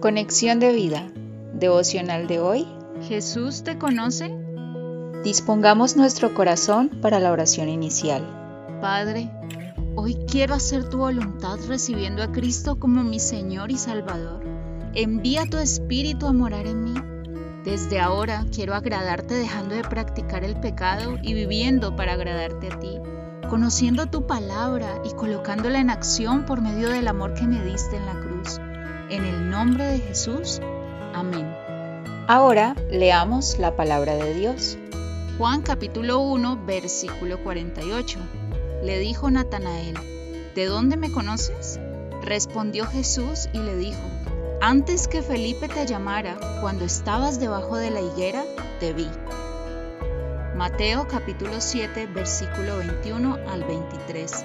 Conexión de vida. Devocional de hoy. ¿Jesús te conoce? Dispongamos nuestro corazón para la oración inicial. Padre, hoy quiero hacer tu voluntad recibiendo a Cristo como mi Señor y Salvador. Envía tu Espíritu a morar en mí. Desde ahora quiero agradarte dejando de practicar el pecado y viviendo para agradarte a ti, conociendo tu palabra y colocándola en acción por medio del amor que me diste en la cruz. En el nombre de Jesús. Amén. Ahora leamos la palabra de Dios. Juan capítulo 1, versículo 48. Le dijo Natanael, ¿de dónde me conoces? Respondió Jesús y le dijo, antes que Felipe te llamara, cuando estabas debajo de la higuera, te vi. Mateo capítulo 7, versículo 21 al 23.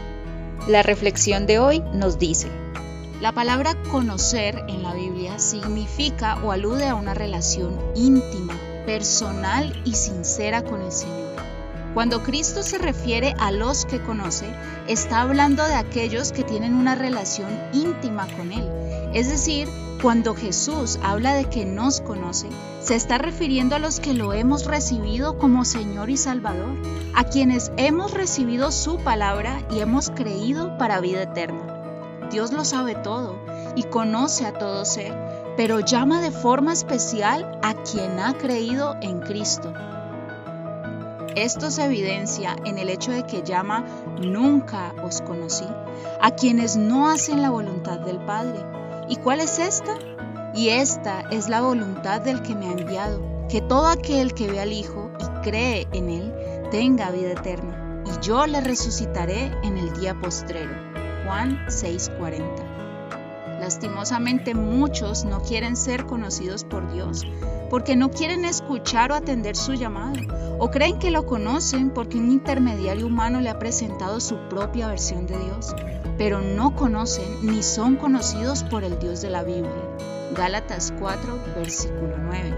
La reflexión de hoy nos dice, la palabra conocer en la Biblia significa o alude a una relación íntima, personal y sincera con el Señor. Cuando Cristo se refiere a los que conoce, está hablando de aquellos que tienen una relación íntima con Él. Es decir, cuando Jesús habla de que nos conoce, se está refiriendo a los que lo hemos recibido como Señor y Salvador, a quienes hemos recibido su palabra y hemos creído para vida eterna. Dios lo sabe todo y conoce a todo ser, pero llama de forma especial a quien ha creído en Cristo. Esto se evidencia en el hecho de que llama nunca os conocí a quienes no hacen la voluntad del Padre ¿Y cuál es esta? Y esta es la voluntad del que me ha enviado, que todo aquel que ve al Hijo y cree en Él tenga vida eterna, y yo le resucitaré en el día postrero. Juan 6:40. Lastimosamente muchos no quieren ser conocidos por Dios, porque no quieren escuchar o atender su llamado, o creen que lo conocen porque un intermediario humano le ha presentado su propia versión de Dios pero no conocen ni son conocidos por el Dios de la Biblia. Gálatas 4, versículo 9.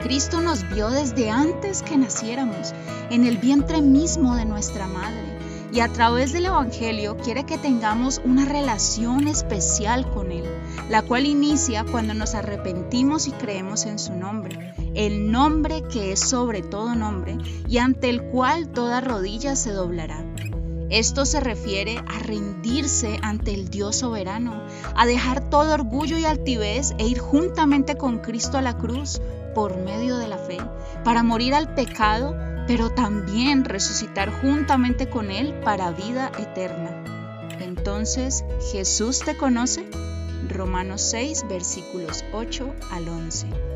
Cristo nos vio desde antes que naciéramos, en el vientre mismo de nuestra madre, y a través del Evangelio quiere que tengamos una relación especial con Él, la cual inicia cuando nos arrepentimos y creemos en su nombre, el nombre que es sobre todo nombre y ante el cual toda rodilla se doblará. Esto se refiere a rendirse ante el Dios soberano, a dejar todo orgullo y altivez e ir juntamente con Cristo a la cruz por medio de la fe, para morir al pecado, pero también resucitar juntamente con Él para vida eterna. Entonces, ¿Jesús te conoce? Romanos 6, versículos 8 al 11.